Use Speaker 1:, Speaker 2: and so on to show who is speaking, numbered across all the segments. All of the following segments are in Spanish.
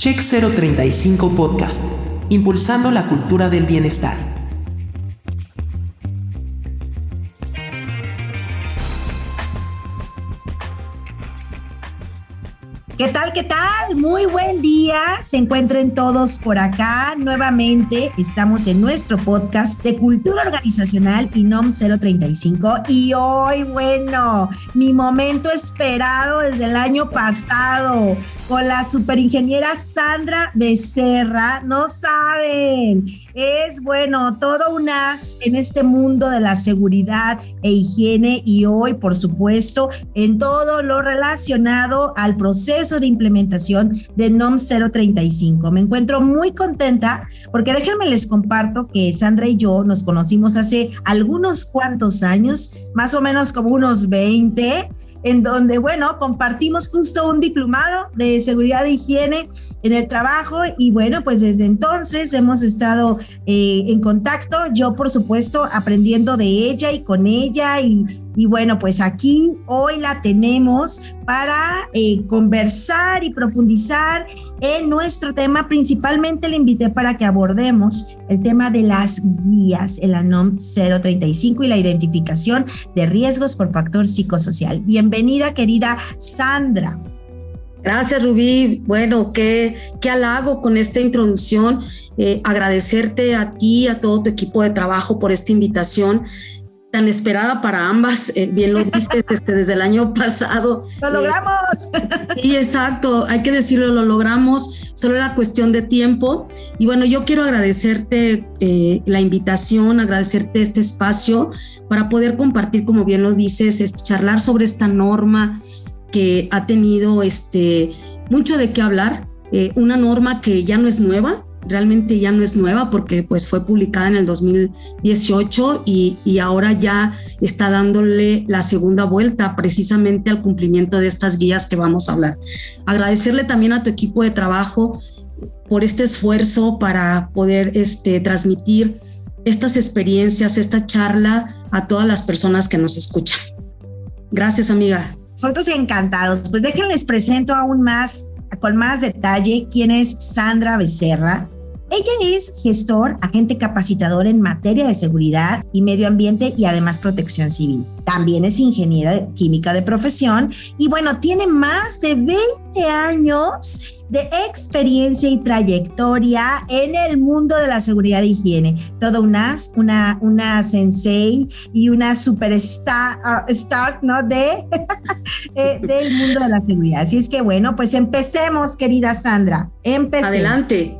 Speaker 1: Check 035 Podcast, impulsando la cultura del bienestar.
Speaker 2: ¿Qué tal? ¿Qué tal? Muy buen día. Se encuentren todos por acá. Nuevamente estamos en nuestro podcast de cultura organizacional INOM 035 y hoy, bueno, mi momento esperado desde el año pasado con la superingeniera Sandra Becerra. No saben, es bueno, todo un as en este mundo de la seguridad e higiene y hoy, por supuesto, en todo lo relacionado al proceso de implementación de NOM 035. Me encuentro muy contenta porque déjenme les comparto que Sandra y yo nos conocimos hace algunos cuantos años, más o menos como unos 20 en donde, bueno, compartimos justo un diplomado de seguridad e higiene en el trabajo y bueno, pues desde entonces hemos estado eh, en contacto, yo por supuesto aprendiendo de ella y con ella y, y bueno, pues aquí hoy la tenemos para eh, conversar y profundizar en nuestro tema. Principalmente le invité para que abordemos el tema de las guías, el ANOM 035 y la identificación de riesgos por factor psicosocial. Bienvenida, querida Sandra.
Speaker 3: Gracias, Rubí. Bueno, qué, qué halago con esta introducción. Eh, agradecerte a ti, a todo tu equipo de trabajo por esta invitación tan esperada para ambas, eh, bien lo dices este, desde el año pasado.
Speaker 2: ¡Lo eh, logramos!
Speaker 3: sí, exacto, hay que decirlo, lo logramos, solo era cuestión de tiempo. Y bueno, yo quiero agradecerte la invitación, agradecerte este espacio para poder compartir, como bien lo dices, es charlar sobre esta norma, que ha tenido este, mucho de qué hablar, eh, una norma que ya no es nueva, realmente ya no es nueva porque pues fue publicada en el 2018 y, y, ahora ya está dándole la segunda vuelta precisamente al cumplimiento de estas guías que vamos a hablar. Agradecerle también a tu equipo de trabajo por este esfuerzo para poder este, transmitir estas experiencias, esta charla a todas las personas que nos escuchan. Gracias, amiga.
Speaker 2: Nosotros encantados. Pues déjenles presento aún más, con más detalle, quién es Sandra Becerra. Ella es gestor, agente capacitador en materia de seguridad y medio ambiente y además protección civil. También es ingeniera química de profesión y bueno, tiene más de 20 años de experiencia y trayectoria en el mundo de la seguridad e higiene. Todo una, una, una sensei y una superstar uh, ¿no? De, eh, del mundo de la seguridad. Así es que bueno, pues empecemos, querida Sandra. Empecemos.
Speaker 3: Adelante.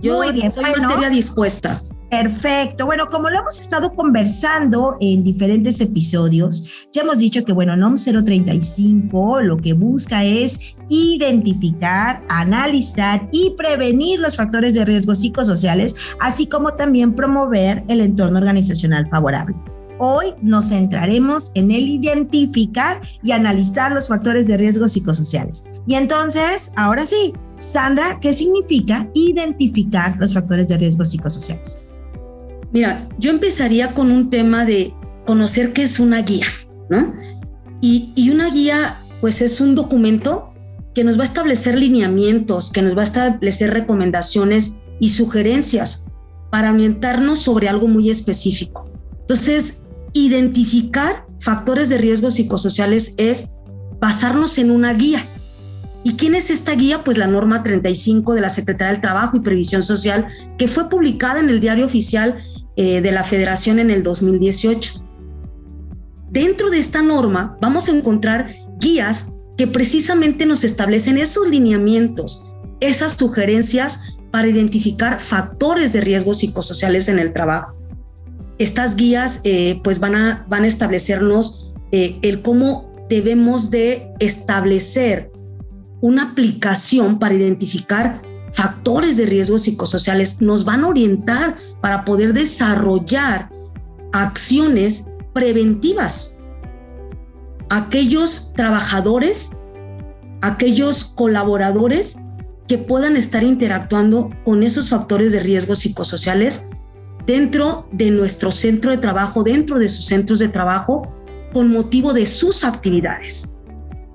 Speaker 3: Yo soy materia dispuesta.
Speaker 2: Perfecto. Bueno, como lo hemos estado conversando en diferentes episodios, ya hemos dicho que, bueno, NOM 035 lo que busca es identificar, analizar y prevenir los factores de riesgo psicosociales, así como también promover el entorno organizacional favorable. Hoy nos centraremos en el identificar y analizar los factores de riesgo psicosociales. Y entonces, ahora sí, Sandra, ¿qué significa identificar los factores de riesgo psicosociales?
Speaker 3: Mira, yo empezaría con un tema de conocer qué es una guía, ¿no? Y, una guía, pues es un documento que nos va a establecer lineamientos, que nos va a establecer recomendaciones y sugerencias para orientarnos sobre algo muy específico. Entonces, identificar factores de riesgo psicosociales es basarnos en una guía. ¿Y quién es esta guía? Pues la norma 35 de la Secretaría del Trabajo y Previsión Social, que fue publicada en el Diario Oficial eh, de la Federación en el 2018. Dentro de esta norma vamos a encontrar guías que precisamente nos establecen esos lineamientos, esas sugerencias para identificar factores de riesgo psicosociales en el trabajo. Estas guías eh, pues van a, van a establecernos eh, el cómo debemos de establecer una aplicación para identificar factores de riesgo psicosociales nos van a orientar para poder desarrollar acciones preventivas. Aquellos trabajadores, aquellos colaboradores que puedan estar interactuando con esos factores de riesgo psicosociales dentro de nuestro centro de trabajo, dentro de sus centros de trabajo, con motivo de sus actividades.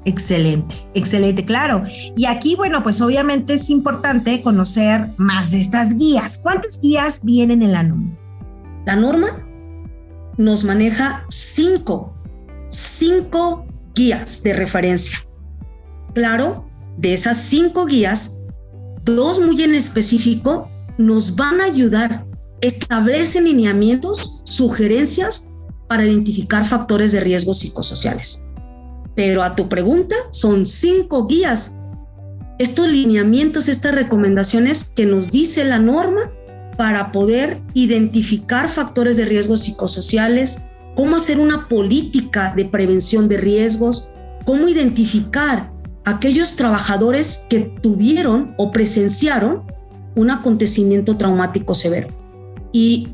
Speaker 2: Excelente, excelente, claro. Y aquí, bueno, pues obviamente es importante conocer más de estas guías. ¿Cuántas guías vienen en la norma?
Speaker 3: La norma nos maneja cinco, cinco guías de referencia. Claro, de esas cinco guías, dos muy en específico nos van a ayudar, establecen lineamientos, sugerencias para identificar factores de riesgo psicosociales. Pero a tu pregunta, son cinco guías. Estos lineamientos, estas recomendaciones que nos dice la norma para poder identificar factores de riesgo psicosociales, cómo hacer una política de prevención de riesgos, cómo identificar aquellos trabajadores que tuvieron o presenciaron un acontecimiento traumático severo. Y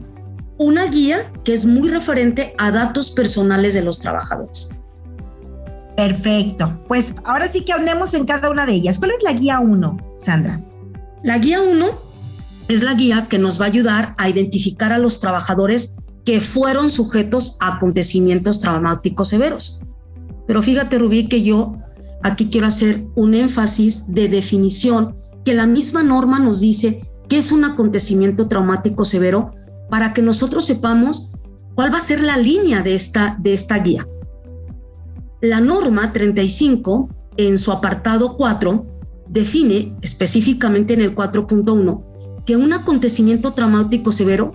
Speaker 3: una guía que es muy referente a datos personales de los trabajadores.
Speaker 2: Perfecto. Pues ahora sí que andemos en cada una de ellas. ¿Cuál es la guía 1, Sandra?
Speaker 3: La guía 1 es la guía que nos va a ayudar a identificar a los trabajadores que fueron sujetos a acontecimientos traumáticos severos. Pero fíjate, Rubí, que yo aquí quiero hacer un énfasis de definición que la misma norma nos dice que es un acontecimiento traumático severo para que nosotros sepamos cuál va a ser la línea de esta, de esta guía. La norma 35, en su apartado 4, define específicamente en el 4.1 que un acontecimiento traumático severo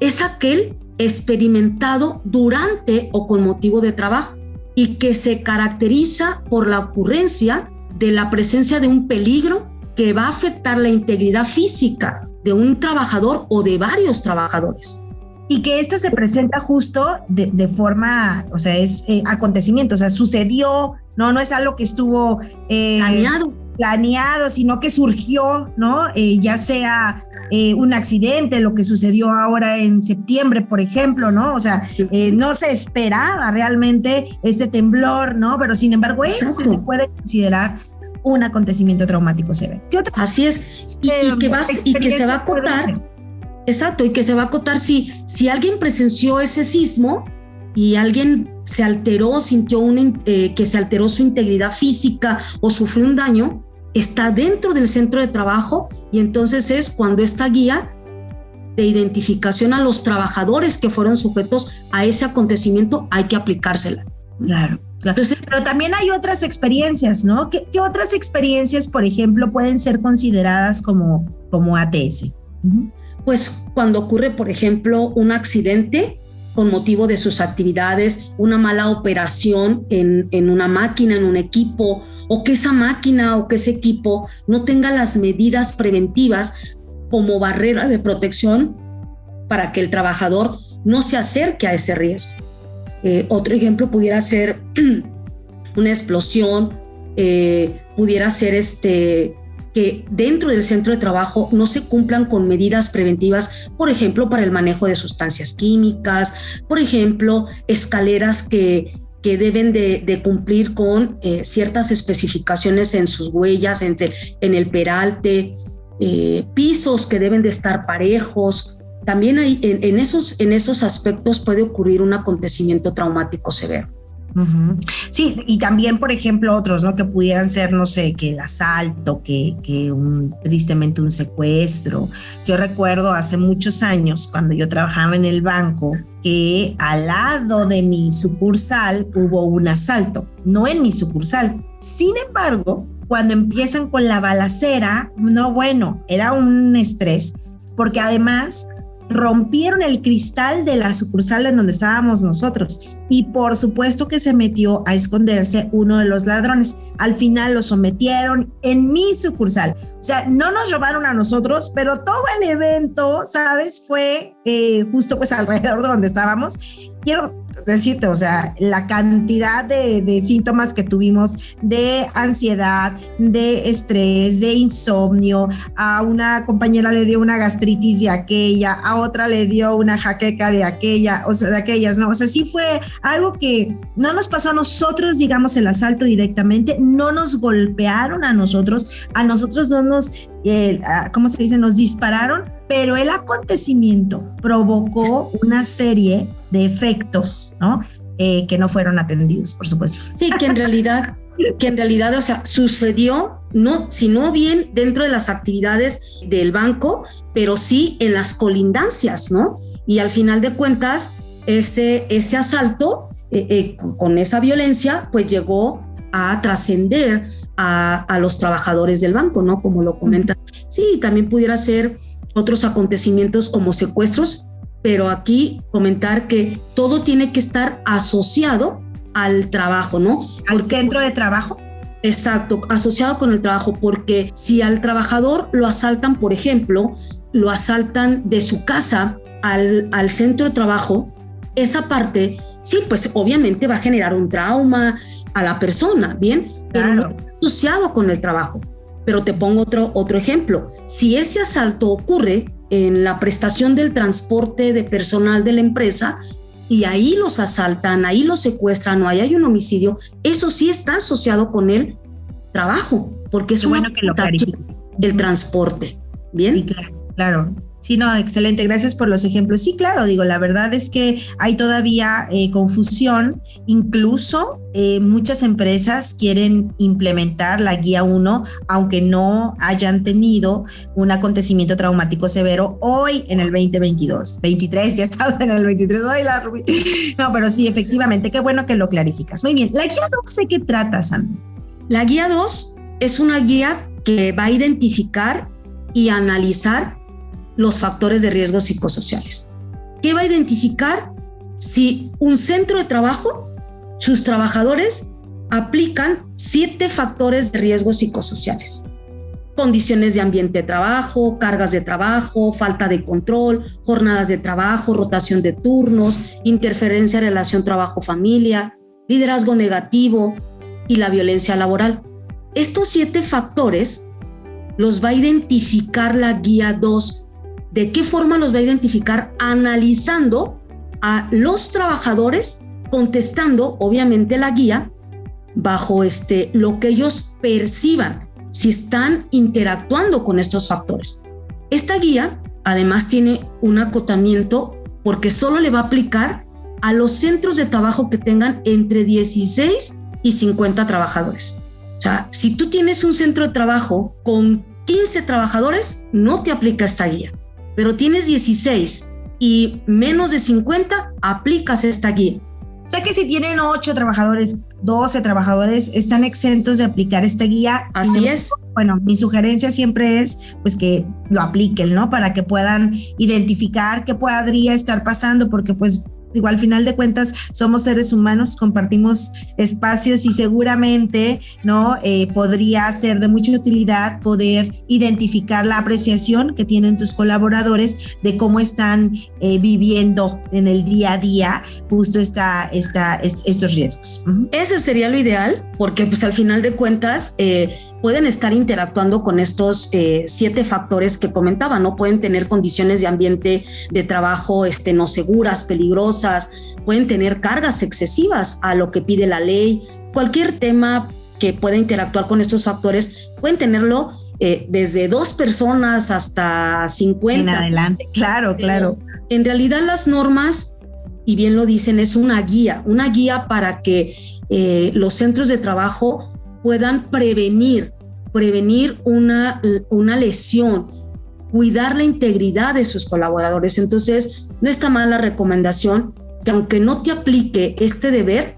Speaker 3: es aquel experimentado durante o con motivo de trabajo y que se caracteriza por la ocurrencia de la presencia de un peligro que va a afectar la integridad física de un trabajador o de varios trabajadores.
Speaker 2: Y que esto se presenta justo de, forma, o sea, es eh, acontecimiento, o sea, sucedió, no, no es algo que estuvo
Speaker 3: eh, planeado.
Speaker 2: planeado, sino que surgió, ¿no? Eh, ya sea un accidente, lo que sucedió ahora en septiembre, por ejemplo, ¿no? O sea, no se esperaba realmente este temblor, ¿no? Pero sin embargo, eso se puede considerar un acontecimiento traumático severo.
Speaker 3: Así es, y, que, y que se va a acotar, exacto, y que se va a acotar si, si alguien presenció ese sismo y alguien se alteró, sintió un, eh, que se alteró su integridad física o sufrió un daño, está dentro del centro de trabajo y entonces es cuando esta guía de identificación a los trabajadores que fueron sujetos a ese acontecimiento hay que aplicársela.
Speaker 2: Claro. Entonces, pero también hay otras experiencias, ¿no? ¿Qué, otras experiencias, por ejemplo, pueden ser consideradas como, como ATS?
Speaker 3: Pues cuando ocurre, por ejemplo, un accidente con motivo de sus actividades, una mala operación en, una máquina, en un equipo, o que esa máquina o que ese equipo no tenga las medidas preventivas como barrera de protección para que el trabajador no se acerque a ese riesgo. Eh, otro ejemplo pudiera ser una explosión, eh, pudiera ser este, que dentro del centro de trabajo no se cumplan con medidas preventivas, por ejemplo, para el manejo de sustancias químicas, por ejemplo, escaleras que, que deben de, cumplir con eh, ciertas especificaciones en sus huellas, en, en el peralte, pisos que deben de estar parejos, también hay, en, esos, en esos aspectos puede ocurrir un acontecimiento traumático severo.
Speaker 2: Sí, y también, por ejemplo, otros, ¿no? Que pudieran ser, no sé, que el asalto, que, que un, tristemente un secuestro. Yo recuerdo hace muchos años, cuando yo trabajaba en el banco, que al lado de mi sucursal hubo un asalto, no en mi sucursal. Sin embargo, cuando empiezan con la balacera, no, bueno, era un estrés, porque además rompieron el cristal de la sucursal en donde estábamos nosotros y por supuesto que se metió a esconderse uno de los ladrones. Al final lo sometieron en mi sucursal. O sea, no nos robaron a nosotros, pero todo el evento, ¿sabes? Fue eh, justo pues alrededor de donde estábamos. Quiero decirte, o sea, la cantidad de, síntomas que tuvimos de ansiedad, de estrés, de insomnio. A una compañera le dio una gastritis de aquella, a otra le dio una jaqueca de aquella, o sea, de aquellas, ¿no? O sea, sí fue algo que no nos pasó a nosotros, digamos, el asalto directamente, no nos golpearon a nosotros, a nosotros no nos, eh, ¿cómo se dice? Nos dispararon, pero el acontecimiento provocó una serie de efectos, ¿no? Eh, que no fueron atendidos, por supuesto.
Speaker 3: Sí, que en realidad que en realidad, o sea, sucedió, no, sino bien dentro de las actividades del banco, pero sí en las colindancias, ¿no? Y al final de cuentas, ese, ese asalto eh, eh, con esa violencia, pues llegó a trascender a, a, los trabajadores del banco, ¿no? Como lo comentan. Sí, también pudiera ser otros acontecimientos como secuestros, pero aquí comentar que todo tiene que estar asociado al trabajo, ¿no?
Speaker 2: Al centro de trabajo.
Speaker 3: Exacto, asociado con el trabajo, porque si al trabajador lo asaltan, por ejemplo, lo asaltan de su casa al, al centro de trabajo, esa parte, sí, pues obviamente va a generar un trauma a la persona, ¿bien? Pero no asociado con el trabajo. Pero te pongo otro, otro ejemplo. Si ese asalto ocurre en la prestación del transporte de personal de la empresa, y ahí los asaltan, ahí los secuestran o ahí hay un homicidio, eso sí está asociado con el trabajo, porque es
Speaker 2: bueno que lo
Speaker 3: el transporte. Bien.
Speaker 2: Sí, claro. Sí, no, excelente. Gracias por los ejemplos. Sí, claro, digo, la verdad es que hay todavía eh, confusión. Incluso eh, muchas empresas quieren implementar la guía 1, aunque no hayan tenido un acontecimiento traumático severo hoy en el 2022. 23, ya estamos en el 23. Hoy la No, pero sí, efectivamente, qué bueno que lo clarificas. Muy bien. La guía 2, ¿de qué trata, Sam?
Speaker 3: La guía 2 es una guía que va a identificar y analizar los factores de riesgo psicosociales. ¿Qué va a identificar si un centro de trabajo, sus trabajadores aplican siete factores de riesgo psicosociales? Condiciones de ambiente de trabajo, cargas de trabajo, falta de control, jornadas de trabajo, rotación de turnos, interferencia en relación trabajo-familia, liderazgo negativo y la violencia laboral. Estos siete factores los va a identificar la guía 2 ¿De qué forma los va a identificar? Analizando a los trabajadores, contestando, obviamente, la guía bajo este, lo que ellos perciban, si están interactuando con estos factores. Esta guía, además, tiene un acotamiento porque solo le va a aplicar a los centros de trabajo que tengan entre 16 y 50 trabajadores. O sea, si tú tienes un centro de trabajo con 15 trabajadores, no te aplica esta guía pero tienes 16 y menos de 50, aplicas esta guía.
Speaker 2: O sea que si tienen 8 trabajadores, 12 trabajadores, están exentos de aplicar esta guía.
Speaker 3: Así es.
Speaker 2: Bueno, mi sugerencia siempre es pues que lo apliquen, ¿no? Para que puedan identificar qué podría estar pasando, porque pues Igual, al final de cuentas, somos seres humanos, compartimos espacios y seguramente, ¿no? Eh, podría ser de mucha utilidad poder identificar la apreciación que tienen tus colaboradores de cómo están eh, viviendo en el día a día justo esta, esta, estos riesgos.
Speaker 3: Eso sería lo ideal, porque pues al final de cuentas, eh, pueden estar interactuando con estos eh, siete factores que comentaba, ¿no? Pueden tener condiciones de ambiente de trabajo este, no seguras, peligrosas, pueden tener cargas excesivas a lo que pide la ley, cualquier tema que pueda interactuar con estos factores, pueden tenerlo eh, desde dos personas hasta 50.
Speaker 2: En adelante, claro, claro.
Speaker 3: En realidad las normas, y bien lo dicen, es una guía, una guía para que eh, los centros de trabajo puedan prevenir, prevenir una, una lesión, cuidar la integridad de sus colaboradores. Entonces, no está mal la recomendación que aunque no te aplique este deber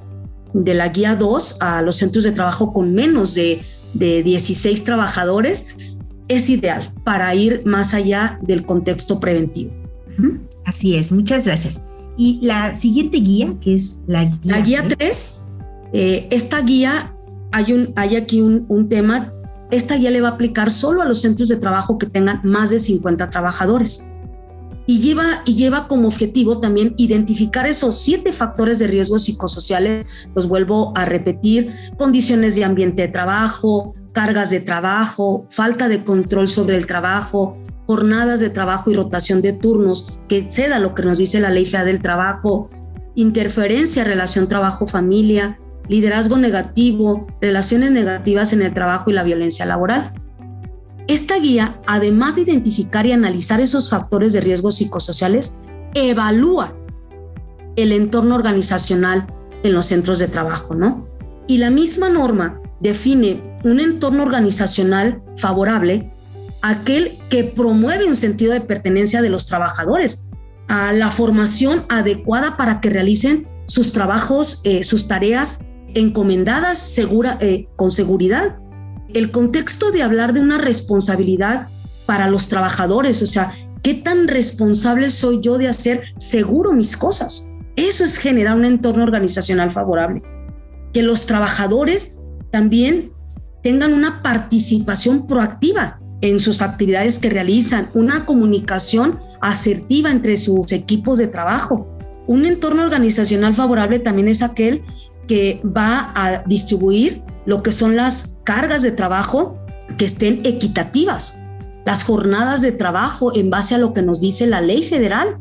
Speaker 3: de la guía 2 a los centros de trabajo con menos de, de 16 trabajadores, es ideal para ir más allá del contexto preventivo.
Speaker 2: Así es, muchas gracias. Y la siguiente guía, que es la guía...
Speaker 3: La guía 3, eh, esta guía hay, un, hay aquí un, un tema, esta guía le va a aplicar solo a los centros de trabajo que tengan más de 50 trabajadores. Y lleva, y lleva como objetivo también identificar esos siete factores de riesgo psicosociales, los vuelvo a repetir, condiciones de ambiente de trabajo, cargas de trabajo, falta de control sobre el trabajo, jornadas de trabajo y rotación de turnos, que exceda lo que nos dice la ley fea del trabajo, interferencia, relación trabajo-familia, liderazgo negativo, relaciones negativas en el trabajo y la violencia laboral. Esta guía, además de identificar y analizar esos factores de riesgo psicosociales, evalúa el entorno organizacional en los centros de trabajo, ¿no? Y la misma norma define un entorno organizacional favorable, aquel que promueve un sentido de pertenencia de los trabajadores, a la formación adecuada para que realicen sus trabajos, eh, sus tareas encomendadas segura, eh, con seguridad. El contexto de hablar de una responsabilidad para los trabajadores, o sea, ¿qué tan responsable soy yo de hacer seguro mis cosas? Eso es generar un entorno organizacional favorable. Que los trabajadores también tengan una participación proactiva en sus actividades que realizan, una comunicación asertiva entre sus equipos de trabajo. Un entorno organizacional favorable también es aquel que va a distribuir lo que son las cargas de trabajo que estén equitativas, las jornadas de trabajo en base a lo que nos dice la ley federal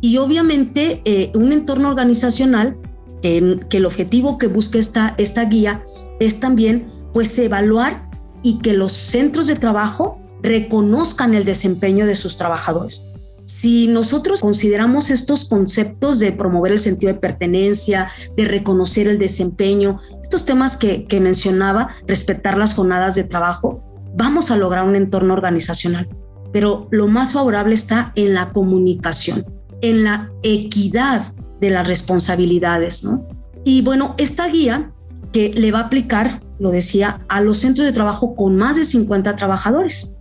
Speaker 3: y obviamente eh, un entorno organizacional en que el objetivo que busca esta, esta guía es también pues evaluar y que los centros de trabajo reconozcan el desempeño de sus trabajadores. Si nosotros consideramos estos conceptos de promover el sentido de pertenencia, de reconocer el desempeño, estos temas que, mencionaba, respetar las jornadas de trabajo, vamos a lograr un entorno organizacional. Pero lo más favorable está en la comunicación, en la equidad de las responsabilidades, ¿no? Y bueno, esta guía que le va a aplicar, lo decía, a los centros de trabajo con más de 50 trabajadores.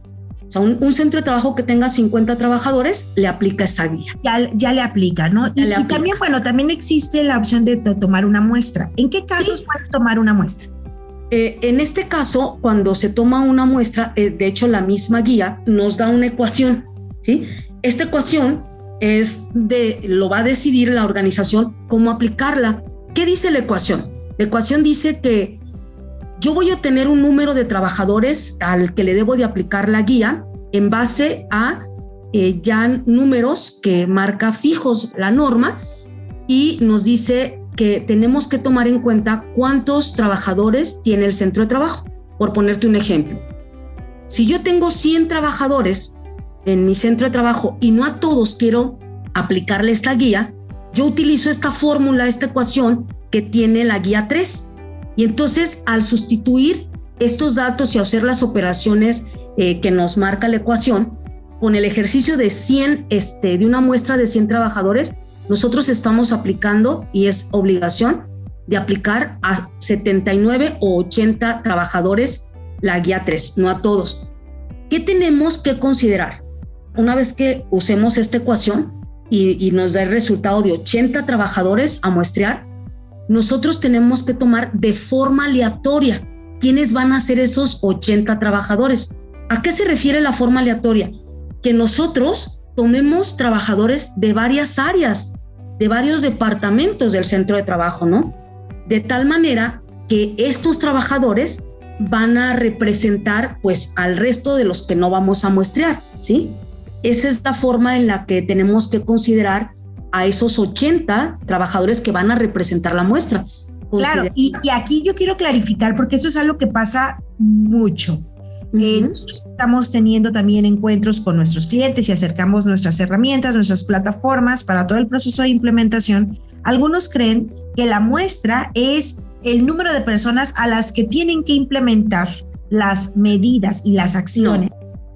Speaker 3: O sea, un, centro de trabajo que tenga 50 trabajadores le aplica esta guía.
Speaker 2: Ya, ya le aplica, ¿no? Y, también, bueno, también existe la opción de tomar una muestra. ¿En qué casos puedes tomar una muestra?
Speaker 3: Eh, en este caso, cuando se toma una muestra, eh, de hecho la misma guía nos da una ecuación, ¿sí? Esta ecuación es de, lo va a decidir la organización cómo aplicarla. ¿Qué dice la ecuación? La ecuación dice que yo voy a tener un número de trabajadores al que le debo de aplicar la guía en base a eh, ya números que marca fijos la norma y nos dice que tenemos que tomar en cuenta cuántos trabajadores tiene el centro de trabajo. Por ponerte un ejemplo, si yo tengo 100 trabajadores en mi centro de trabajo y no a todos quiero aplicarle esta guía, yo utilizo esta fórmula, esta ecuación que tiene la guía 3 y entonces, al sustituir estos datos y hacer las operaciones eh, que nos marca la ecuación, con el ejercicio de 100, este, de una muestra de 100 trabajadores, nosotros estamos aplicando, y es obligación, de aplicar a 79 o 80 trabajadores la guía 3, no a todos. ¿Qué tenemos que considerar? Una vez que usemos esta ecuación y, y nos da el resultado de 80 trabajadores a muestrear, nosotros tenemos que tomar de forma aleatoria quiénes van a ser esos 80 trabajadores. ¿A qué se refiere la forma aleatoria? Que nosotros tomemos trabajadores de varias áreas, de varios departamentos del centro de trabajo, ¿no? De tal manera que estos trabajadores van a representar pues al resto de los que no vamos a muestrear, ¿sí? Esa es la forma en la que tenemos que considerar a esos 80 trabajadores que van a representar la muestra.
Speaker 2: Claro, y, aquí yo quiero clarificar porque eso es algo que pasa mucho. Eh, nosotros estamos teniendo también encuentros con nuestros clientes y acercamos nuestras herramientas, nuestras plataformas para todo el proceso de implementación. Algunos creen que la muestra es el número de personas a las que tienen que implementar las medidas y las acciones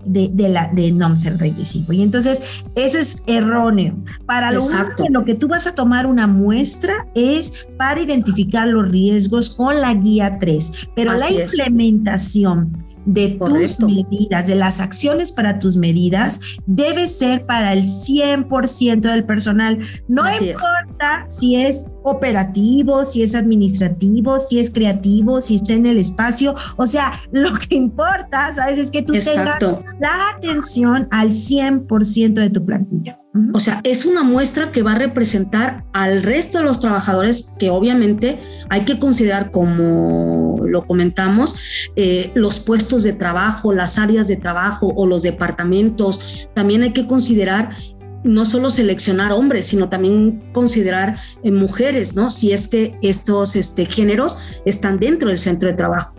Speaker 2: de, la, de NOM 035. Y entonces eso es erróneo. Para lo único lo que tú vas a tomar una muestra es para identificar los riesgos con la guía 3, pero la implementación de tus medidas, de las acciones para tus medidas, debe ser para el 100% del personal. No importa si es operativo, si es administrativo, si es creativo, si está en el espacio. O sea, lo que importa, ¿sabes? Es que tú tengas la atención al 100% de tu plantilla.
Speaker 3: O sea, es una muestra que va a representar al resto de los trabajadores que obviamente hay que considerar como lo comentamos, eh, los puestos de trabajo, las áreas de trabajo o los departamentos. También hay que considerar no solo seleccionar hombres, sino también considerar eh, mujeres, ¿no? Si es que estos este, géneros están dentro del centro de trabajo.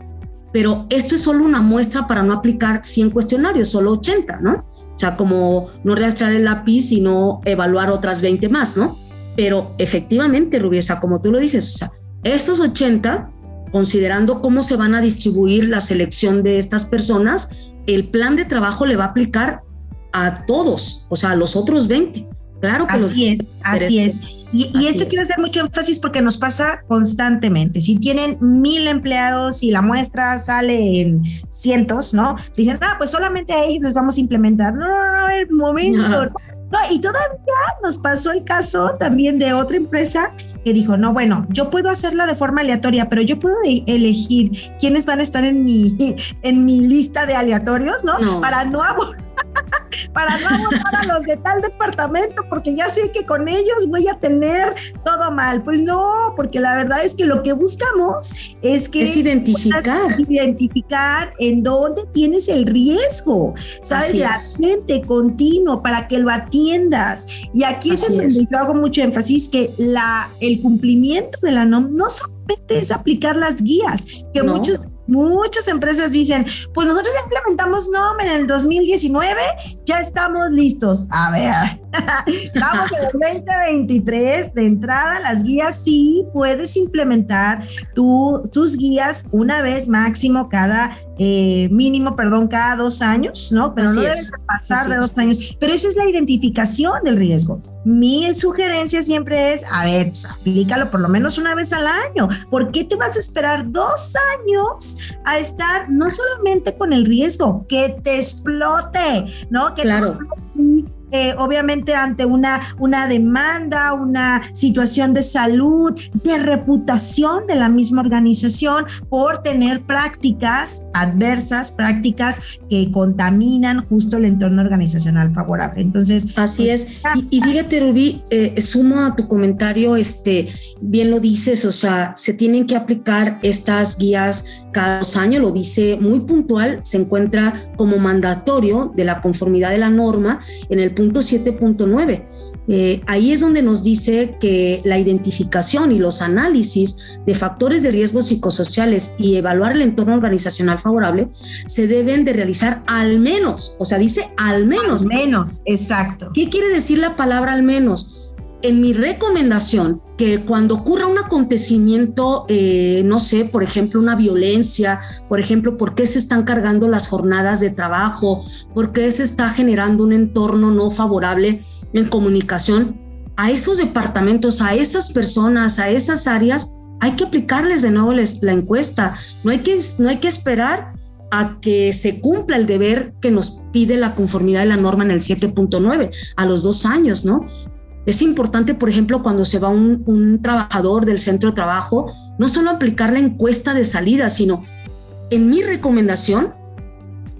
Speaker 3: Pero esto es solo una muestra para no aplicar 100 cuestionarios, solo 80, ¿no? O sea, como no rastrear el lápiz, sino evaluar otras 20 más, ¿no? Pero efectivamente, Rubiesa, como tú lo dices, o sea, estos 80 considerando cómo se van a distribuir la selección de estas personas, el plan de trabajo le va a aplicar a todos, o sea, a los otros 20. Claro que
Speaker 2: así es, así es. Y, esto quiero hacer mucho énfasis porque nos pasa constantemente. Si tienen mil empleados y la muestra sale en cientos, ¿no? Dicen, ah, pues solamente a ellos les vamos a implementar. No, no, no, el momento. No, y todavía nos pasó el caso también de otra empresa que dijo, no, bueno, yo puedo hacerla de forma aleatoria, pero yo puedo e-, elegir quiénes van a estar en mi, en mi lista de aleatorios, ¿no? Para no para no abonar a los de tal departamento, porque ya sé que con ellos voy a tener todo mal. Pues no, porque la verdad es que lo que buscamos es que
Speaker 3: es identificar,
Speaker 2: identificar en dónde tienes el riesgo, sabes, la gente continuo para que lo atiendas. Y aquí es donde yo hago mucho énfasis que la el cumplimiento de la NOM no solamente es aplicar las guías, que muchos Muchas empresas dicen, pues nosotros ya implementamos NOM en el 2019, ya estamos listos. A ver, estamos en el 2023, de entrada las guías sí puedes implementar tus guías una vez máximo cada eh, mínimo, perdón, cada dos años, ¿no? Pero no debe pasar de dos años. Pero esa es la identificación del riesgo. Mi sugerencia siempre es, a ver, pues aplícalo por lo menos una vez al año. ¿Por qué te vas a esperar dos años a estar no solamente con el riesgo, que te explote, ¿no? Que
Speaker 3: claro.
Speaker 2: Eh, obviamente ante una, una demanda, una situación de salud, de reputación de la misma organización por tener prácticas adversas, prácticas que contaminan justo el entorno organizacional favorable. Entonces,
Speaker 3: así pues, es. Y, fíjate, Rubí, eh, sumo a tu comentario, este, bien lo dices, o sea, se tienen que aplicar estas guías cada dos años, lo dice muy puntual, se encuentra como mandatorio de la conformidad de la norma en el punto 7.9. Eh, ahí es donde nos dice que la identificación y los análisis de factores de riesgo psicosociales y evaluar el entorno organizacional favorable se deben de realizar al menos, o sea, dice al menos.
Speaker 2: Al menos, exacto.
Speaker 3: ¿Qué quiere decir la palabra al menos? En mi recomendación que cuando ocurra un acontecimiento, eh, no sé, por ejemplo, una violencia, por ejemplo, por qué se están cargando las jornadas de trabajo, por qué se está generando un entorno no favorable en comunicación, a esos departamentos, a esas personas, a esas áreas, hay que aplicarles de nuevo la encuesta. No hay que, no hay que esperar a que se cumpla el deber que nos pide la conformidad de la norma en el 7.9 a los dos años, ¿no? Es importante, por ejemplo, cuando se va un, trabajador del centro de trabajo, no solo aplicar la encuesta de salida, sino en mi recomendación,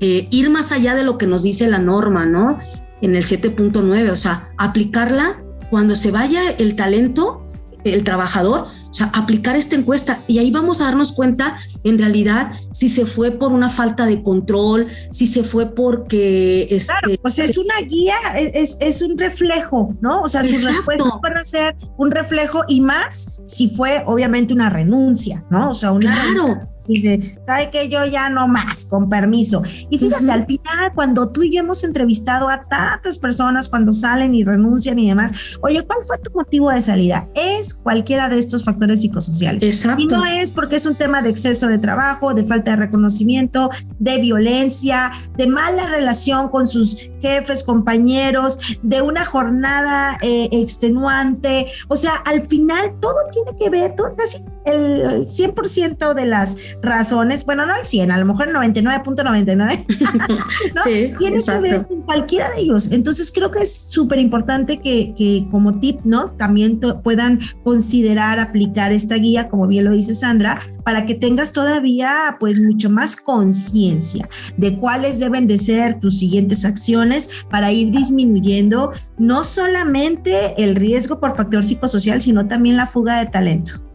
Speaker 3: eh, ir más allá de lo que nos dice la norma, ¿no? En el 7.9, o sea, aplicarla cuando se vaya el talento, el trabajador, o sea, aplicar esta encuesta y ahí vamos a darnos cuenta en realidad si se fue por una falta de control, si se fue porque...
Speaker 2: Este, claro, pues es una guía, es, es un reflejo, ¿no? O sea, sus respuestas van a ser un reflejo y más si fue obviamente una renuncia, ¿no? O sea, una...
Speaker 3: Claro
Speaker 2: dice, ¿sabe que Yo ya no más, con permiso. Y fíjate, al final, cuando tú y yo hemos entrevistado a tantas personas cuando salen y renuncian y demás, oye, ¿cuál fue tu motivo de salida? Es cualquiera de estos factores psicosociales.
Speaker 3: Exacto.
Speaker 2: Y no es porque es un tema de exceso de trabajo, de falta de reconocimiento, de violencia, de mala relación con sus jefes, compañeros, de una jornada eh, extenuante. O sea, al final todo tiene que ver, todo, casi el 100% de las razones, bueno, no el 100, a lo mejor 99.99, ¿no? Sí, tiene que ver con cualquiera de ellos. Entonces creo que es súper importante que, que, como tip, ¿no? También puedan considerar aplicar esta guía, como bien lo dice Sandra, para que tengas todavía pues mucho más conciencia de cuáles deben de ser tus siguientes acciones para ir disminuyendo no solamente el riesgo por factor psicosocial, sino también la fuga de talento.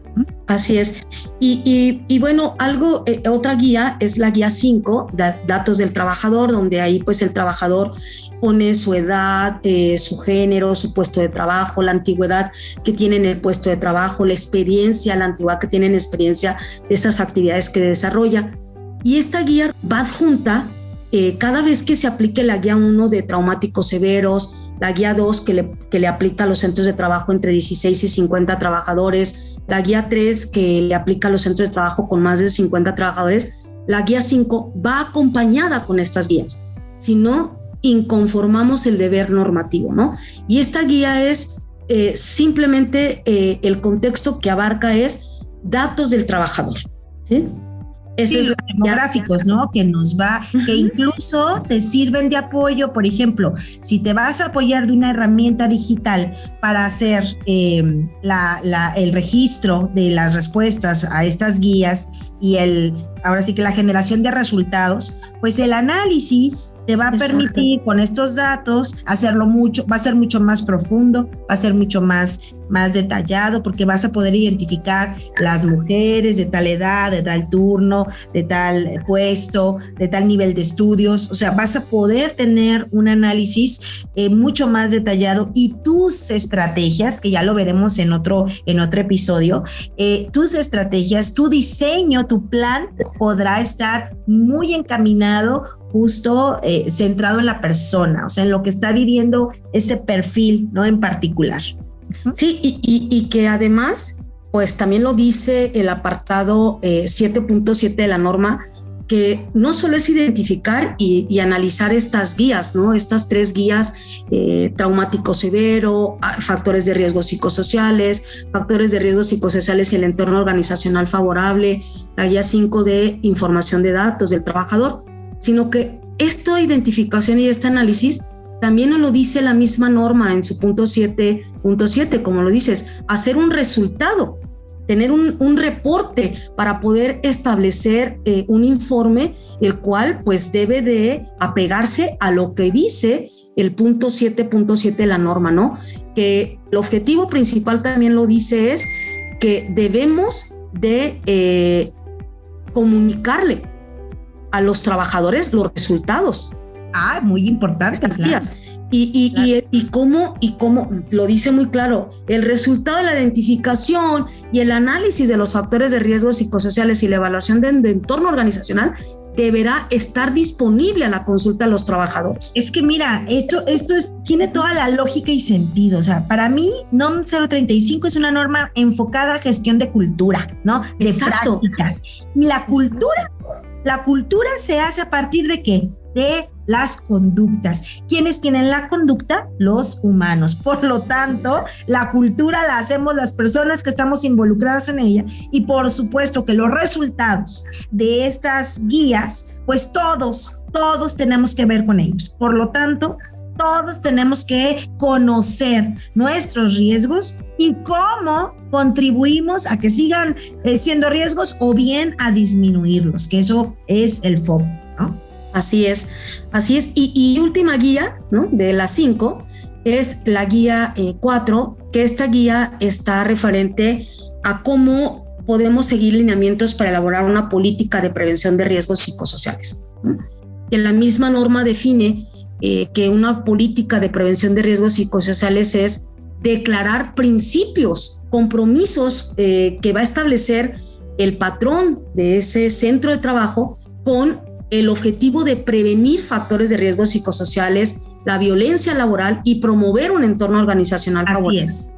Speaker 3: Así es. Y, bueno, algo, eh, otra guía es la guía 5, datos del trabajador, donde ahí pues el trabajador pone su edad, eh, su género, su puesto de trabajo, la antigüedad que tiene en el puesto de trabajo, la experiencia, la antigüedad que tiene en experiencia de esas actividades que desarrolla. Y esta guía va adjunta eh, cada vez que se aplique la guía 1 de traumáticos severos, la guía 2 que le, que le aplica a los centros de trabajo entre 16 y 50 trabajadores, la guía 3 que le aplica a los centros de trabajo con más de 50 trabajadores, la guía 5 va acompañada con estas guías. Si no, inconformamos el deber normativo, ¿no? Y esta guía es eh, simplemente eh, el contexto que abarca es datos del trabajador, ¿sí?
Speaker 2: Sí, los demográficos, ¿no? Que nos va, que incluso te sirven de apoyo, por ejemplo, si te vas a apoyar de una herramienta digital para hacer em, el registro de las respuestas a estas guías y el, ahora sí que la generación de resultados, pues el análisis te va a permitir con estos datos hacerlo mucho, va a ser mucho más profundo, va a ser mucho más, más detallado, porque vas a poder identificar las mujeres de tal edad, de tal turno, de tal puesto, de tal nivel de estudios, o sea, vas a poder tener un análisis eh, mucho más detallado y tus estrategias, que ya lo veremos en otro, en otro episodio, eh, tus estrategias, tu diseño, tu plan podrá estar muy encaminado justo eh, centrado en la persona, o sea, en lo que está viviendo ese perfil, ¿no? En particular.
Speaker 3: Sí, y, que además, pues también lo dice el apartado 7.7 eh, de la norma, que no solo es identificar y, analizar estas guías, ¿no? Estas tres guías, eh, traumático severo, factores de riesgo psicosociales, factores de riesgo psicosociales y el entorno organizacional favorable, la guía 5 de información de datos del trabajador, sino que esta identificación y este análisis también nos lo dice la misma norma en su punto 7.7, como lo dices, hacer un resultado tener un, reporte para poder establecer eh, un informe, el cual pues debe de apegarse a lo que dice el punto 7.7 de la norma, ¿no? Que el objetivo principal también lo dice es que debemos de eh, comunicarle a los trabajadores los resultados.
Speaker 2: Ah, muy importante.
Speaker 3: Y, y, y, cómo, y cómo lo dice muy claro, el resultado de la identificación y el análisis de los factores de riesgo psicosociales y la evaluación de, entorno organizacional deberá estar disponible a la consulta a los trabajadores.
Speaker 2: Es que mira, esto, esto es, tiene toda la lógica y sentido. O sea, para mí, NOM 035 es una norma enfocada a gestión de cultura, ¿no? De prácticas. Y la cultura, la cultura se hace a partir de qué? De las conductas. ¿Quiénes tienen la conducta? Los humanos. Por lo tanto, la cultura la hacemos las personas que estamos involucradas en ella y por supuesto que los resultados de estas guías, pues todos, todos tenemos que ver con ellos. Por lo tanto, todos tenemos que conocer nuestros riesgos y cómo contribuimos a que sigan eh, siendo riesgos o bien a disminuirlos, que eso es el foco, ¿no?
Speaker 3: Así es, así es. Y, última guía, ¿no? De las cinco, es la guía 4, eh, que esta guía está referente a cómo podemos seguir lineamientos para elaborar una política de prevención de riesgos psicosociales. Que la misma norma define eh, que una política de prevención de riesgos psicosociales es declarar principios, compromisos eh, que va a establecer el patrón de ese centro de trabajo con el objetivo de prevenir factores de riesgo psicosociales, la violencia laboral y promover un entorno organizacional
Speaker 2: Así es.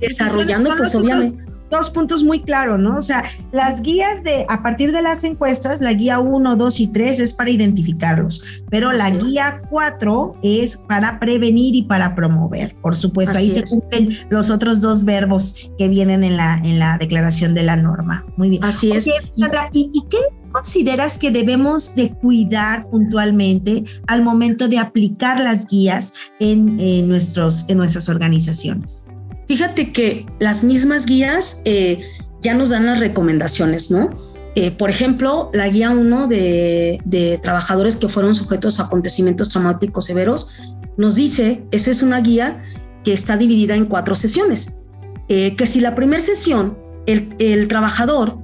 Speaker 3: Desarrollando, pues obviamente.
Speaker 2: Dos puntos muy claros, ¿no? O sea, las guías de, a partir de las encuestas, la guía 1, 2 y 3 es para identificarlos, pero la guía 4 es para prevenir y para promover, por supuesto. Ahí se cumplen los otros dos verbos que vienen en la, en la declaración de la norma. Muy bien.
Speaker 3: Así es.
Speaker 2: Sandra, ¿y, ¿y qué consideras que debemos de cuidar puntualmente al momento de aplicar las guías en, nuestros, en nuestras organizaciones?
Speaker 3: Fíjate que las mismas guías eh, ya nos dan las recomendaciones, ¿no? Eh, por ejemplo, la guía 1 de, trabajadores que fueron sujetos a acontecimientos traumáticos severos nos dice, esa es una guía que está dividida en cuatro sesiones, eh, que si la primera sesión el, el trabajador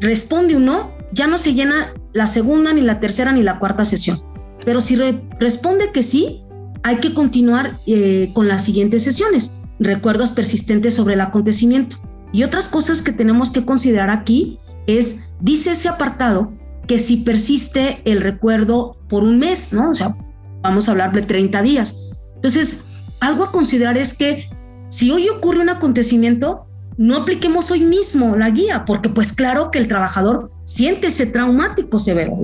Speaker 3: responde un no, ya no se llena la segunda, ni la tercera, ni la cuarta sesión. Pero si responde que sí, hay que continuar eh, con las siguientes sesiones. Recuerdos persistentes sobre el acontecimiento. Y otras cosas que tenemos que considerar aquí es, dice ese apartado, que si persiste el recuerdo por un mes, ¿no? O sea, vamos a hablar de 30 días. Entonces, algo a considerar es que si hoy ocurre un acontecimiento, no apliquemos hoy mismo la guía, porque pues claro que el trabajador siente ese traumático severo,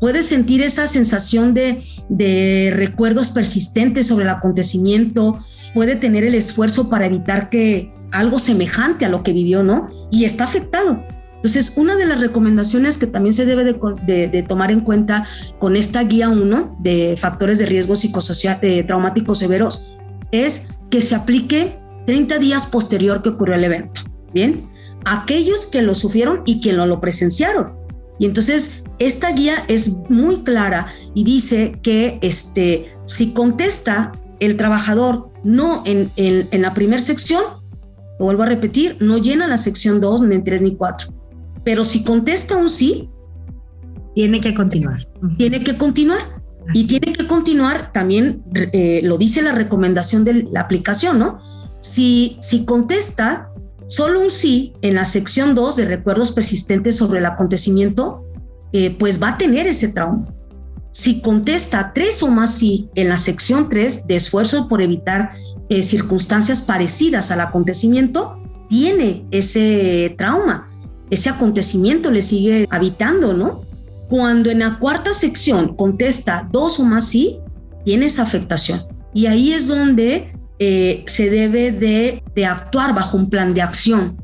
Speaker 3: puede sentir esa sensación de, de recuerdos persistentes sobre el acontecimiento, puede tener el esfuerzo para evitar que algo semejante a lo que vivió, ¿no? Y está afectado. Entonces, una de las recomendaciones que también se debe de, tomar en cuenta con esta guía 1 de factores de riesgo psicosocial eh, traumáticos severos es que se aplique 30 días posterior que ocurrió el evento. Bien, aquellos que lo sufrieron y quien no lo presenciaron. Y entonces, esta guía es muy clara y dice que este, si contesta el trabajador no en, en la primera sección, lo vuelvo a repetir, no llena la sección 2, ni 3 ni 4 pero si contesta un sí,
Speaker 2: tiene que continuar.
Speaker 3: Tiene que continuar. Y tiene que continuar, también eh, lo dice la recomendación de la aplicación, ¿no? Si, si contesta solo un sí en la sección 2 de recuerdos persistentes sobre el acontecimiento, eh, pues va a tener ese trauma. Si contesta tres o más sí en la sección 3 de esfuerzo por evitar eh, circunstancias parecidas al acontecimiento, tiene ese trauma ese acontecimiento le sigue habitando, ¿no? Cuando en la cuarta sección contesta dos o más sí, tiene esa afectación. Y ahí es donde eh, se debe de, actuar bajo un plan de acción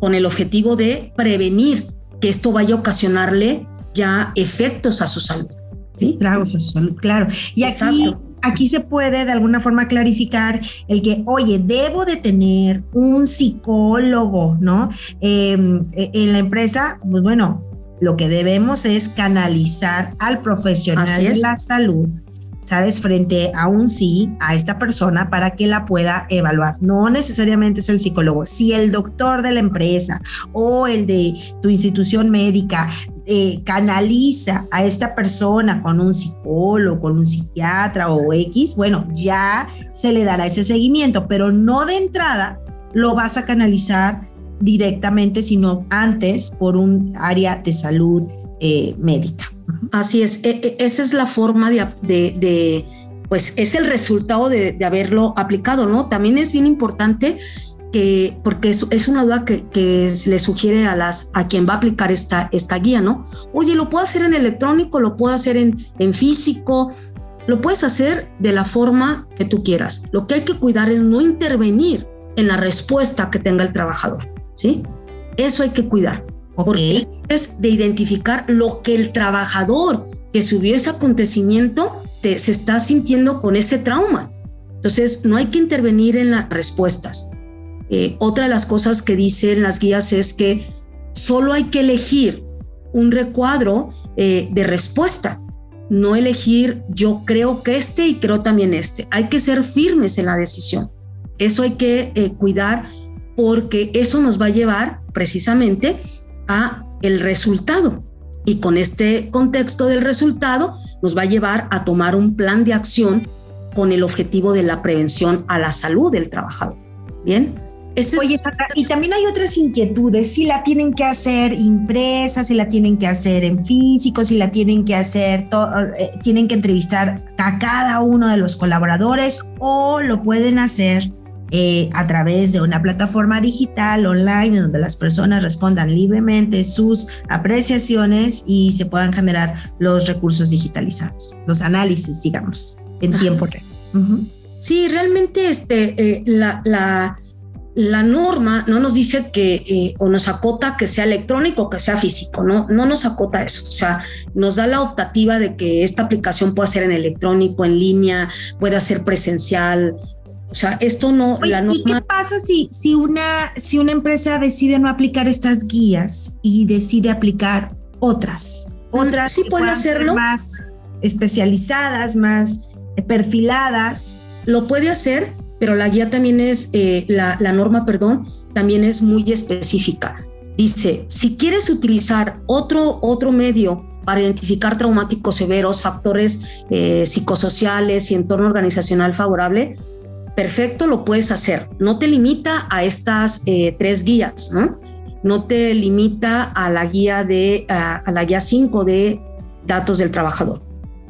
Speaker 3: con el objetivo de prevenir que esto vaya a ocasionarle ya efectos a su salud.
Speaker 2: Estragos a su salud, claro. Y aquí aquí se puede de alguna forma clarificar el que, oye, debo de tener un psicólogo, ¿no? Em, e, en la empresa, pues bueno, lo que debemos es canalizar al profesional de la salud ¿sabes? Frente a un sí a esta persona para que la pueda evaluar. No necesariamente es el psicólogo. Si el doctor de la empresa o el de tu institución médica eh, canaliza a esta persona con un psicólogo, con un psiquiatra o X, bueno, ya se le dará ese seguimiento, pero no de entrada lo vas a canalizar directamente, sino antes por un área de salud eh, médica.
Speaker 3: Así es, e, e, esa es la forma de, pues es el resultado de, haberlo aplicado, ¿no? También es bien importante que, porque es, una duda que, le sugiere a, las, a quien va a aplicar esta, esta guía, ¿no? Oye, ¿lo puedo hacer en electrónico? ¿Lo puedo hacer en, en físico? Lo puedes hacer de la forma que tú quieras. Lo que hay que cuidar es no intervenir en la respuesta que tenga el trabajador, ¿sí? Eso hay que cuidar. Porque es de identificar lo que el trabajador que subió ese acontecimiento se está sintiendo con ese trauma. Entonces, no hay que intervenir en las respuestas. Eh, otra de las cosas que dicen las guías es que solo hay que elegir un recuadro eh, de respuesta, no elegir yo creo que este y creo también este. Hay que ser firmes en la decisión. Eso hay que eh, cuidar porque eso nos va a llevar precisamente a el resultado. Y con este contexto del resultado nos va a llevar a tomar un plan de acción con el objetivo de la prevención a la salud del trabajador. Bien.
Speaker 2: Oye, y también hay otras inquietudes, si la tienen que hacer impresa, si la tienen que hacer en físico, si la tienen que hacer, eh, tienen que entrevistar a cada uno de los colaboradores o lo pueden hacer eh, a través de una plataforma digital online donde las personas respondan libremente sus apreciaciones y se puedan generar los recursos digitalizados, los análisis, digamos, en tiempo real.
Speaker 3: Sí, realmente este, eh, la, la, la, norma no nos dice que eh, o nos acota que sea electrónico o que sea físico, ¿no? no nos acota eso, o sea, nos da la optativa de que esta aplicación pueda ser en electrónico, en línea, pueda ser presencial, o sea, esto no...
Speaker 2: la ¿Y qué pasa si, si, una, si una empresa decide no aplicar estas guías y decide aplicar otras?
Speaker 3: Mm, otras sí puede hacerlo.
Speaker 2: Más especializadas, más perfiladas.
Speaker 3: Lo puede hacer, pero la guía también es, eh, la, la norma, perdón, también es muy específica. Dice, si quieres utilizar otro, otro medio para identificar traumáticos severos, factores eh, psicosociales y entorno organizacional favorable, perfecto, lo puedes hacer. No te limita a estas eh, tres guías, ¿no? No te limita a la guía de, a, la guía 5 de datos del trabajador.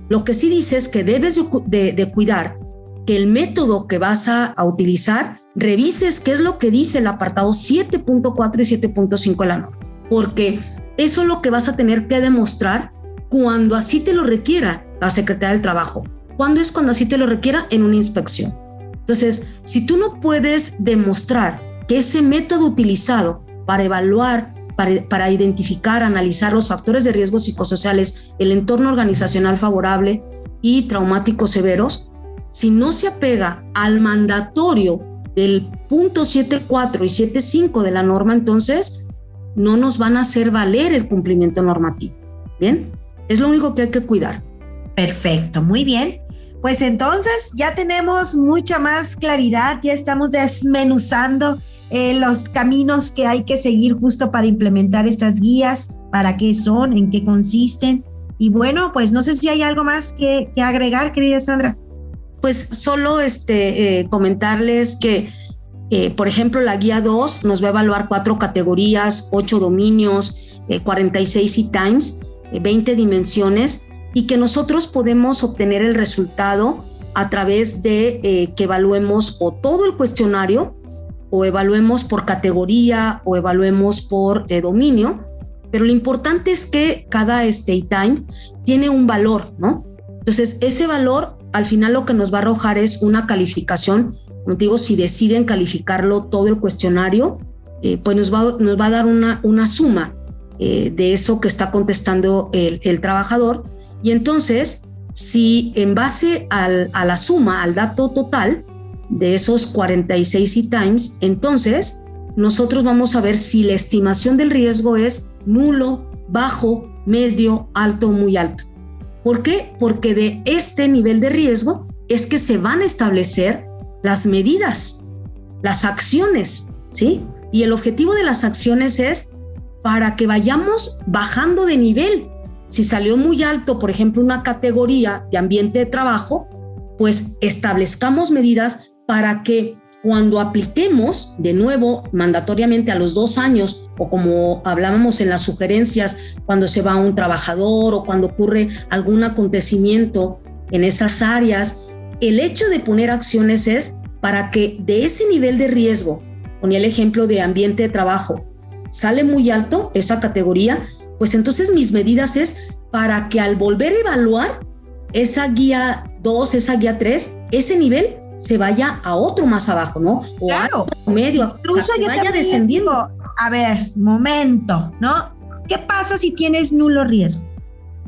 Speaker 3: Lo que sí dice es que debes de, cuidar que el método que vas a, a utilizar, revises qué es lo que dice el apartado 7.4 y 7.5 de la norma, porque eso es lo que vas a tener que demostrar cuando así te lo requiera la Secretaría del Trabajo. ¿Cuándo es cuando así te lo requiera? En una inspección. Entonces, si tú no puedes demostrar que ese método utilizado para evaluar, para, identificar, analizar los factores de riesgo psicosociales, el entorno organizacional favorable y traumáticos severos, si no se apega al mandatorio del punto 7.4 y 7.5 de la norma, entonces no nos van a hacer valer el cumplimiento normativo. Bien, es lo único que hay que cuidar.
Speaker 2: Perfecto, muy bien. Pues entonces ya tenemos mucha más claridad, ya estamos desmenuzando eh, los caminos que hay que seguir justo para implementar estas guías, para qué son, en qué consisten. Y bueno, pues no sé si hay algo más que, agregar, querida Sandra.
Speaker 3: Pues solo este, eh, comentarles que, eh, por ejemplo, la guía 2 nos va a evaluar cuatro categorías, ocho dominios, 46 e-times, 20 dimensiones y que nosotros podemos obtener el resultado a través de eh, que evaluemos o todo el cuestionario o evaluemos por categoría o evaluemos por eh, dominio, pero lo importante es que cada state time tiene un valor, ¿no? Entonces, ese valor al final lo que nos va a arrojar es una calificación, como digo, si deciden calificarlo todo el cuestionario, eh, pues nos va, nos va a dar una, una suma de eso que está contestando el, el trabajador y entonces, si en base a la suma, al dato total de esos 46 e-times, entonces nosotros vamos a ver si la estimación del riesgo es nulo, bajo, medio, alto o muy alto. ¿Por qué? Porque de este nivel de riesgo es que se van a establecer las medidas, las acciones, ¿sí? Y el objetivo de las acciones es para que vayamos bajando de nivel si salió muy alto, por ejemplo, una categoría de ambiente de trabajo, pues establezcamos medidas para que cuando apliquemos de nuevo mandatoriamente a los dos años o como hablábamos en las sugerencias, cuando se va un trabajador o cuando ocurre algún acontecimiento en esas áreas, el hecho de poner acciones es para que de ese nivel de riesgo, ponía el ejemplo de ambiente de trabajo, sale muy alto esa categoría, pues entonces mis medidas es para que al volver a evaluar esa guía 2, esa guía 3, ese nivel se vaya a otro más abajo, ¿no?
Speaker 2: O claro.
Speaker 3: a medio,
Speaker 2: incluso o sea, vaya descendiendo. a ver, momento, ¿no? ¿Qué pasa si tienes nulo riesgo?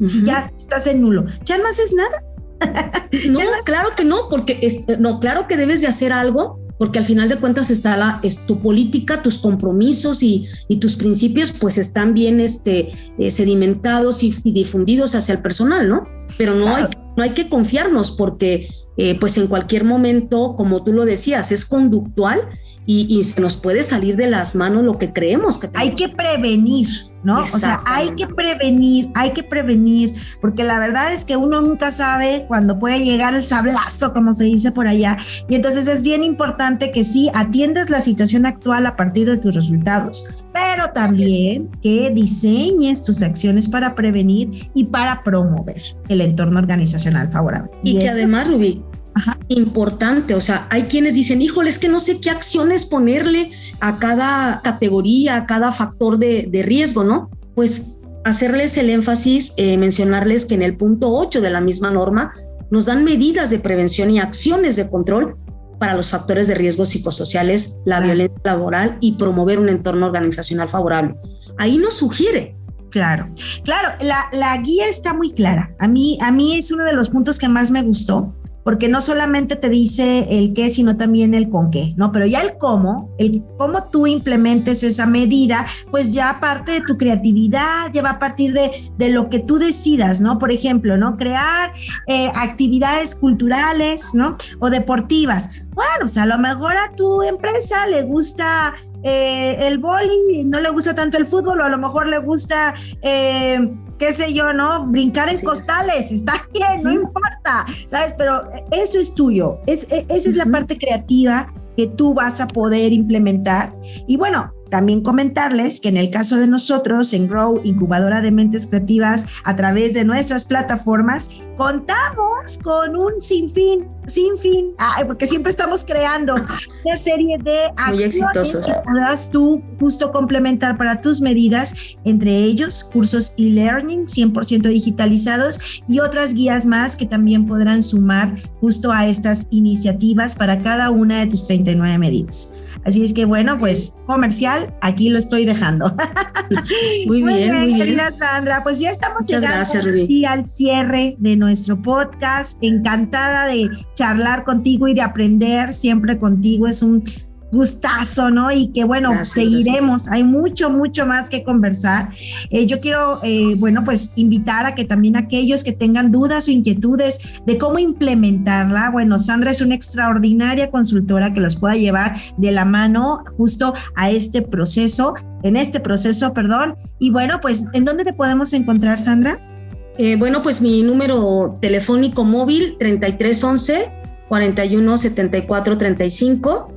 Speaker 2: Si uh -huh. ya estás en nulo, ya no haces nada.
Speaker 3: no, claro que no, porque es, no, claro que debes de hacer algo porque al final de cuentas está la, es tu política, tus compromisos y, y tus principios pues están bien este, eh, sedimentados y, y, difundidos hacia el personal, ¿no? Pero no, claro. hay, no hay que confiarnos porque eh, pues en cualquier momento, como tú lo decías, es conductual y, y, se nos puede salir de las manos lo que creemos que
Speaker 2: tenemos. Hay que prevenir, ¿no? O sea, hay que prevenir, hay que prevenir, porque la verdad es que uno nunca sabe cuándo puede llegar el sablazo, como se dice por allá. Y entonces es bien importante que sí atiendas la situación actual a partir de tus resultados, pero también que diseñes tus acciones para prevenir y para promover el entorno organizacional favorable.
Speaker 3: Y, y que esto, además, Rubí, Ajá. importante. O sea, hay quienes dicen, híjole, es que no sé qué acciones ponerle a cada categoría, a cada factor de, de riesgo, ¿no? Pues hacerles el énfasis, eh, mencionarles que en el punto 8 de la misma norma nos dan medidas de prevención y acciones de control para los factores de riesgo psicosociales, la claro. violencia laboral y promover un entorno organizacional favorable. Ahí nos sugiere
Speaker 2: Claro, claro, la, la, guía está muy clara. A mí, a mí es uno de los puntos que más me gustó, porque no solamente te dice el qué, sino también el con qué, ¿no? Pero ya el cómo, el cómo tú implementes esa medida, pues ya parte de tu creatividad, ya va a partir de, de lo que tú decidas, ¿no? Por ejemplo, ¿no? Crear eh, actividades culturales, ¿no? O deportivas. Bueno, pues a lo mejor a tu empresa le gusta eh, el boli, no le gusta tanto el fútbol, o a lo mejor le gusta, eh, qué sé yo, ¿no? Brincar en sí. costales, está bien, no importa, ¿sabes? Pero eso es tuyo, es, es, esa es la parte creativa que tú vas a poder implementar. Y bueno, también comentarles que en el caso de nosotros, en Grow, incubadora de mentes creativas, a través de nuestras plataformas, contamos con un sinfín, sin fin, porque siempre estamos creando una serie de acciones que puedas tú justo complementar para tus medidas, entre ellos cursos e-learning 100% digitalizados y otras guías más que también podrán sumar justo a estas iniciativas para cada una de tus 39 medidas. Así es que bueno, pues comercial, aquí lo estoy dejando.
Speaker 3: Muy, bien, muy bien.
Speaker 2: Querida Sandra, pues ya estamos llegando al cierre de nuestro podcast. Encantada de charlar contigo y de aprender siempre contigo. Es un gustazo, ¿no? Y que bueno, seguiremos, hay mucho, mucho más que conversar. Eh, yo quiero, eh, bueno, pues invitar a que también aquellos que tengan dudas o inquietudes de cómo implementarla, bueno, Sandra es una extraordinaria consultora que los pueda llevar de la mano justo a este proceso, en este proceso, perdón. Y bueno, pues, ¿en dónde te podemos encontrar, Sandra?
Speaker 3: Eh, bueno, pues mi número telefónico móvil 3311 41 74 35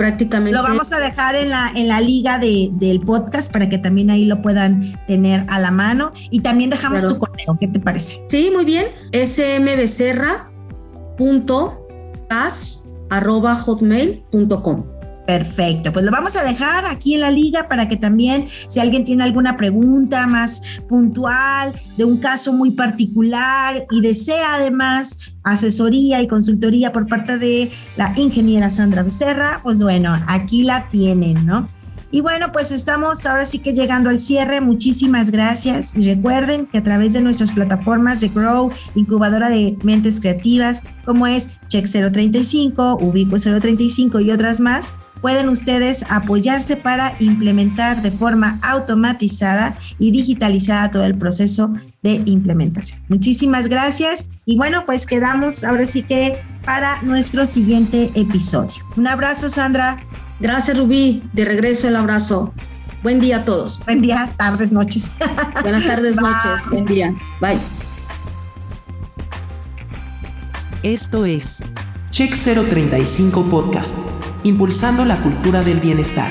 Speaker 3: prácticamente.
Speaker 2: Lo vamos a dejar en la, en la liga de, del podcast para que también ahí lo puedan tener a la mano. Y también dejamos tu correo, ¿qué te parece?
Speaker 3: Sí, muy bien. smbecerra.cas.hotmail.com.
Speaker 2: Perfecto, pues lo vamos a dejar aquí en la liga para que también si alguien tiene alguna pregunta más puntual de un caso muy particular y desea además asesoría y consultoría por parte de la ingeniera Sandra Becerra, pues bueno, aquí la tienen, ¿no? Y bueno, pues estamos ahora sí que llegando al cierre. Muchísimas gracias. Y recuerden que a través de nuestras plataformas de Grow, incubadora de mentes creativas, como es Check 035, Ubico 035 y otras más, pueden ustedes apoyarse para implementar de forma automatizada y digitalizada todo el proceso de implementación. Muchísimas gracias y bueno, pues quedamos ahora sí que para nuestro siguiente episodio. Un abrazo, Sandra.
Speaker 3: Gracias, Rubí. De regreso el abrazo. Buen día a todos.
Speaker 2: Buen día, tardes, noches.
Speaker 3: Buenas tardes, noches. Buen día. Bye.
Speaker 1: Esto es Check 035 Podcast impulsando la cultura del bienestar.